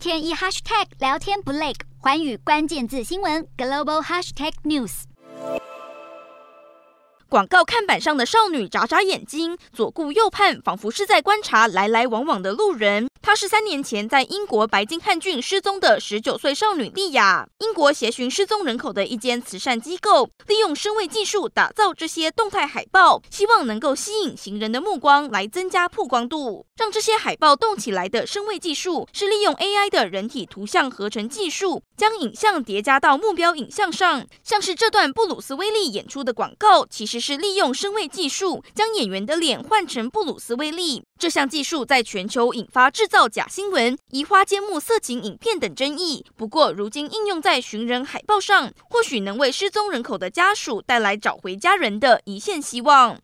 天一 hashtag 聊天不累，环宇关键字新闻 global hashtag news。广告看板上的少女眨眨眼睛，左顾右盼，仿佛是在观察来来往往的路人。她是三年前在英国白金汉郡失踪的十九岁少女莉亚。英国协寻失踪人口的一间慈善机构，利用声位技术打造这些动态海报，希望能够吸引行人的目光，来增加曝光度。让这些海报动起来的声位技术，是利用 AI 的人体图像合成技术，将影像叠加到目标影像上。像是这段布鲁斯威利演出的广告，其实是利用声位技术，将演员的脸换成布鲁斯威利。这项技术在全球引发制造假新闻、移花接木色情影片等争议。不过，如今应用在寻人海报上，或许能为失踪人口的家属带来找回家人的一线希望。